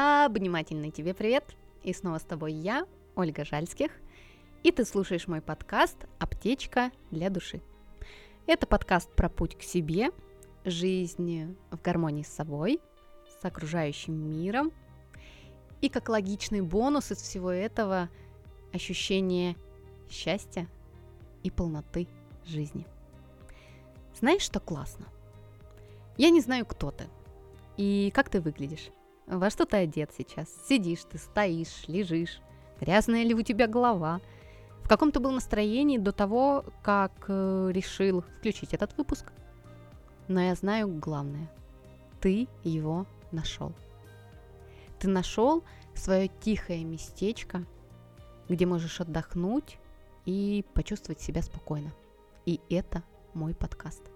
Обнимательный тебе привет! И снова с тобой я, Ольга Жальских, и ты слушаешь мой подкаст «Аптечка для души». Это подкаст про путь к себе, жизнь в гармонии с собой, с окружающим миром, и как логичный бонус из всего этого ощущение счастья и полноты жизни. Знаешь, что классно? Я не знаю, кто ты и как ты выглядишь. Во что ты одет сейчас? Сидишь ты, стоишь, лежишь? Грязная ли у тебя голова? В каком ты был настроении до того, как э, решил включить этот выпуск? Но я знаю главное. Ты его нашел. Ты нашел свое тихое местечко, где можешь отдохнуть и почувствовать себя спокойно. И это мой подкаст.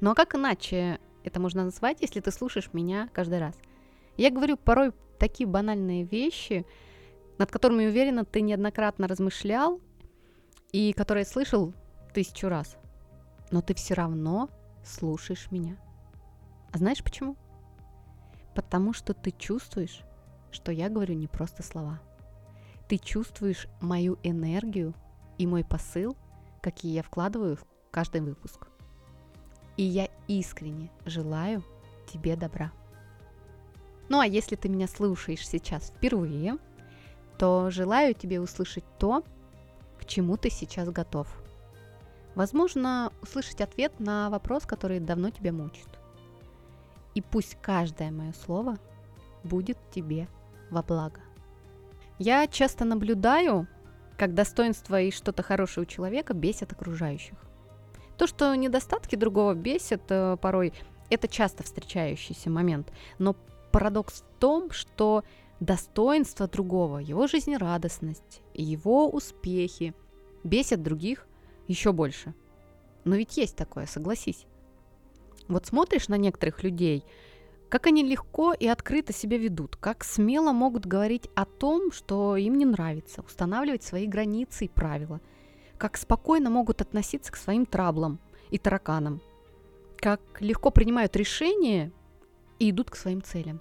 Ну а как иначе это можно назвать, если ты слушаешь меня каждый раз – я говорю порой такие банальные вещи, над которыми, уверена, ты неоднократно размышлял и которые слышал тысячу раз. Но ты все равно слушаешь меня. А знаешь почему? Потому что ты чувствуешь, что я говорю не просто слова. Ты чувствуешь мою энергию и мой посыл, какие я вкладываю в каждый выпуск. И я искренне желаю тебе добра. Ну а если ты меня слушаешь сейчас впервые, то желаю тебе услышать то, к чему ты сейчас готов. Возможно, услышать ответ на вопрос, который давно тебя мучит. И пусть каждое мое слово будет тебе во благо. Я часто наблюдаю, как достоинство и что-то хорошее у человека бесит окружающих. То, что недостатки другого бесят э, порой, это часто встречающийся момент, но парадокс в том, что достоинство другого, его жизнерадостность, его успехи бесят других еще больше. Но ведь есть такое, согласись. Вот смотришь на некоторых людей, как они легко и открыто себя ведут, как смело могут говорить о том, что им не нравится, устанавливать свои границы и правила, как спокойно могут относиться к своим траблам и тараканам, как легко принимают решения и идут к своим целям.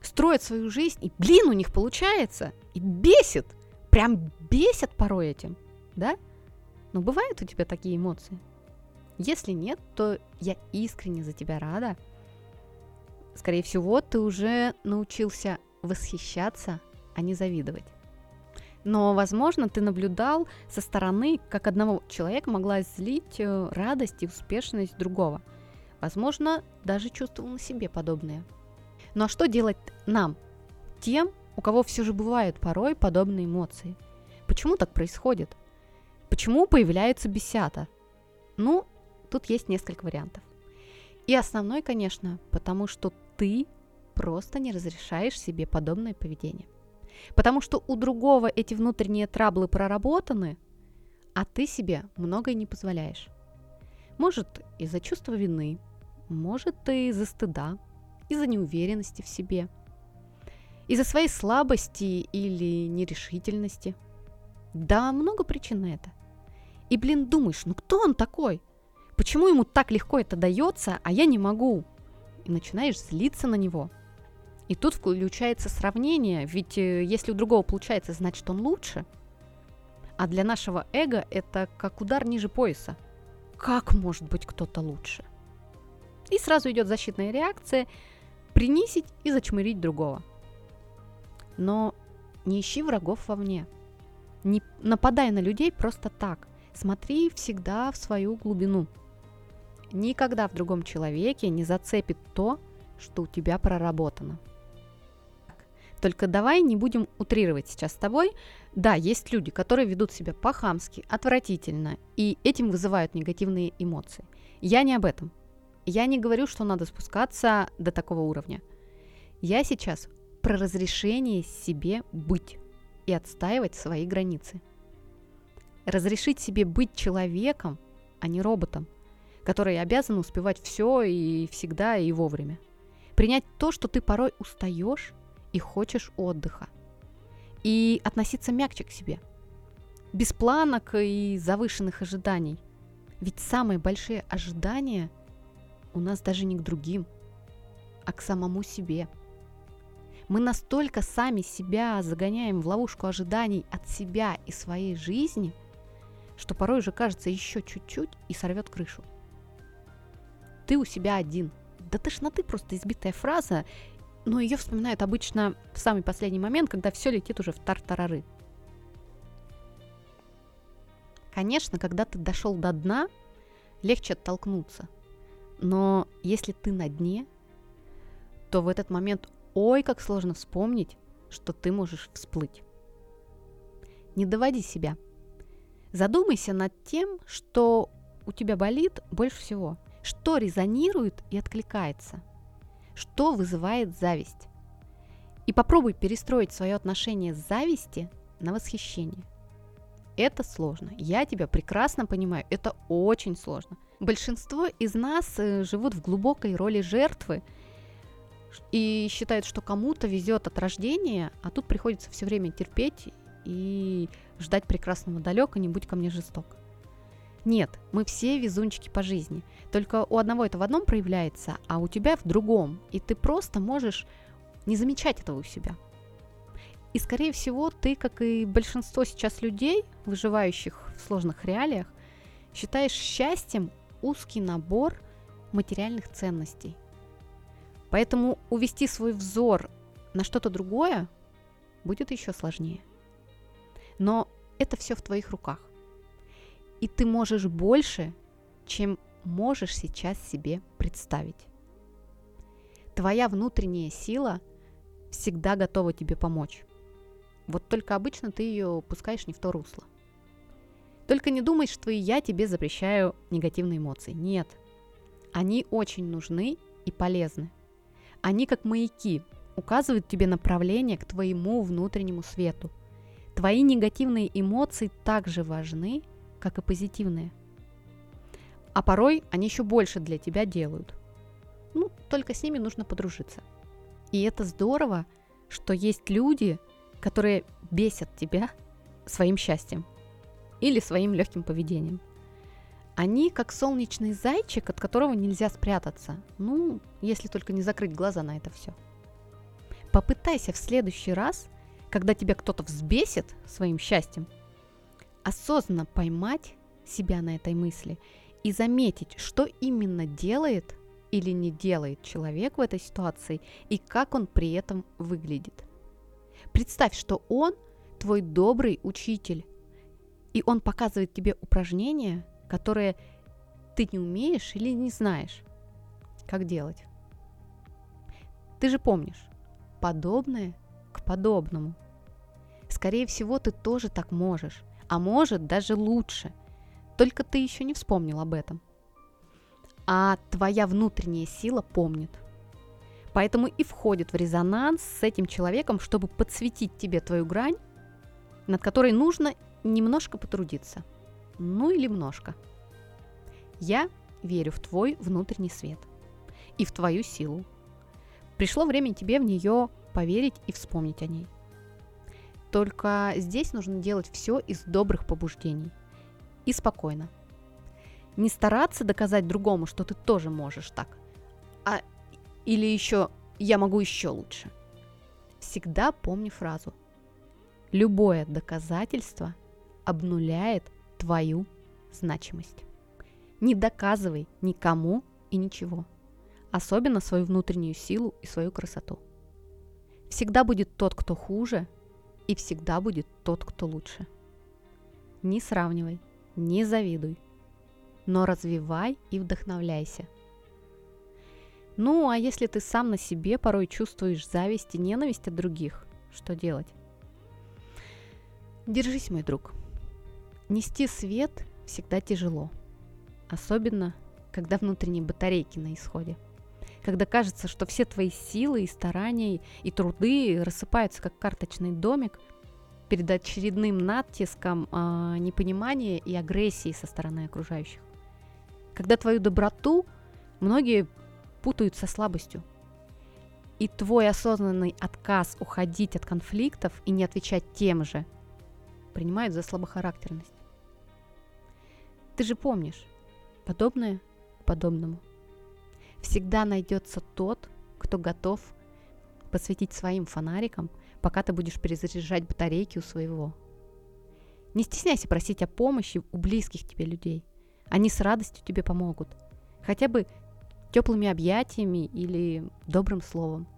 Строят свою жизнь, и, блин, у них получается. И бесит. Прям бесит порой этим. Да? Но бывают у тебя такие эмоции? Если нет, то я искренне за тебя рада. Скорее всего, ты уже научился восхищаться, а не завидовать. Но, возможно, ты наблюдал со стороны, как одного человека могла злить э, радость и успешность другого – Возможно, даже чувствовал на себе подобное. Ну а что делать нам, тем, у кого все же бывают порой подобные эмоции? Почему так происходит? Почему появляются бесята? Ну, тут есть несколько вариантов. И основной, конечно, потому что ты просто не разрешаешь себе подобное поведение. Потому что у другого эти внутренние траблы проработаны, а ты себе многое не позволяешь. Может, из-за чувства вины, может, и из-за стыда, из-за неуверенности в себе, из-за своей слабости или нерешительности. Да, много причин на это. И, блин, думаешь, ну кто он такой? Почему ему так легко это дается, а я не могу? И начинаешь злиться на него. И тут включается сравнение, ведь э, если у другого получается, значит он лучше. А для нашего эго это как удар ниже пояса. Как может быть кто-то лучше? И сразу идет защитная реакция принизить и зачмырить другого. Но не ищи врагов вовне. Не нападай на людей просто так. Смотри всегда в свою глубину. Никогда в другом человеке не зацепит то, что у тебя проработано. Только давай не будем утрировать сейчас с тобой. Да, есть люди, которые ведут себя по-хамски, отвратительно, и этим вызывают негативные эмоции. Я не об этом. Я не говорю, что надо спускаться до такого уровня. Я сейчас про разрешение себе быть и отстаивать свои границы. Разрешить себе быть человеком, а не роботом, который обязан успевать все и всегда и вовремя. Принять то, что ты порой устаешь и хочешь отдыха. И относиться мягче к себе. Без планок и завышенных ожиданий. Ведь самые большие ожидания – у нас даже не к другим, а к самому себе. Мы настолько сами себя загоняем в ловушку ожиданий от себя и своей жизни, что порой уже кажется еще чуть-чуть и сорвет крышу. Ты у себя один. Да тошноты просто избитая фраза, но ее вспоминают обычно в самый последний момент, когда все летит уже в тартарары. Конечно, когда ты дошел до дна, легче оттолкнуться. Но если ты на дне, то в этот момент ой, как сложно вспомнить, что ты можешь всплыть. Не доводи себя. Задумайся над тем, что у тебя болит больше всего, что резонирует и откликается, что вызывает зависть. И попробуй перестроить свое отношение с зависти на восхищение. Это сложно. Я тебя прекрасно понимаю. Это очень сложно. Большинство из нас э, живут в глубокой роли жертвы и считают, что кому-то везет от рождения, а тут приходится все время терпеть и ждать прекрасного далека, не будь ко мне жесток. Нет, мы все везунчики по жизни. Только у одного это в одном проявляется, а у тебя в другом. И ты просто можешь не замечать этого у себя. И, скорее всего, ты, как и большинство сейчас людей, выживающих в сложных реалиях, считаешь счастьем узкий набор материальных ценностей. Поэтому увести свой взор на что-то другое будет еще сложнее. Но это все в твоих руках. И ты можешь больше, чем можешь сейчас себе представить. Твоя внутренняя сила всегда готова тебе помочь. Вот только обычно ты ее пускаешь не в то русло. Только не думай, что и я тебе запрещаю негативные эмоции. Нет. Они очень нужны и полезны. Они как маяки, указывают тебе направление к твоему внутреннему свету. Твои негативные эмоции также важны, как и позитивные. А порой они еще больше для тебя делают. Ну, только с ними нужно подружиться. И это здорово, что есть люди, которые бесят тебя своим счастьем или своим легким поведением. Они как солнечный зайчик, от которого нельзя спрятаться. Ну, если только не закрыть глаза на это все. Попытайся в следующий раз, когда тебя кто-то взбесит своим счастьем, осознанно поймать себя на этой мысли и заметить, что именно делает или не делает человек в этой ситуации и как он при этом выглядит. Представь, что он твой добрый учитель, и он показывает тебе упражнения, которые ты не умеешь или не знаешь, как делать. Ты же помнишь, подобное к подобному. Скорее всего, ты тоже так можешь, а может даже лучше. Только ты еще не вспомнил об этом. А твоя внутренняя сила помнит – Поэтому и входит в резонанс с этим человеком, чтобы подсветить тебе твою грань, над которой нужно немножко потрудиться. Ну или немножко. Я верю в твой внутренний свет и в твою силу. Пришло время тебе в нее поверить и вспомнить о ней. Только здесь нужно делать все из добрых побуждений и спокойно. Не стараться доказать другому, что ты тоже можешь так, а или еще «я могу еще лучше». Всегда помни фразу. Любое доказательство обнуляет твою значимость. Не доказывай никому и ничего, особенно свою внутреннюю силу и свою красоту. Всегда будет тот, кто хуже, и всегда будет тот, кто лучше. Не сравнивай, не завидуй, но развивай и вдохновляйся – ну, а если ты сам на себе порой чувствуешь зависть и ненависть от других, что делать? Держись, мой друг. Нести свет всегда тяжело. Особенно, когда внутренние батарейки на исходе. Когда кажется, что все твои силы и старания и труды рассыпаются как карточный домик перед очередным натиском э, непонимания и агрессии со стороны окружающих. Когда твою доброту многие путают со слабостью. И твой осознанный отказ уходить от конфликтов и не отвечать тем же принимают за слабохарактерность. Ты же помнишь, подобное подобному. Всегда найдется тот, кто готов посветить своим фонариком, пока ты будешь перезаряжать батарейки у своего. Не стесняйся просить о помощи у близких тебе людей. Они с радостью тебе помогут. Хотя бы теплыми объятиями или добрым словом.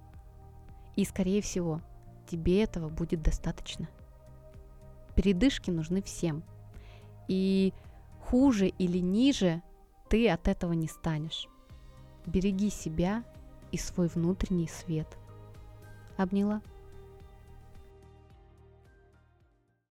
И, скорее всего, тебе этого будет достаточно. Передышки нужны всем. И хуже или ниже ты от этого не станешь. Береги себя и свой внутренний свет. Обняла.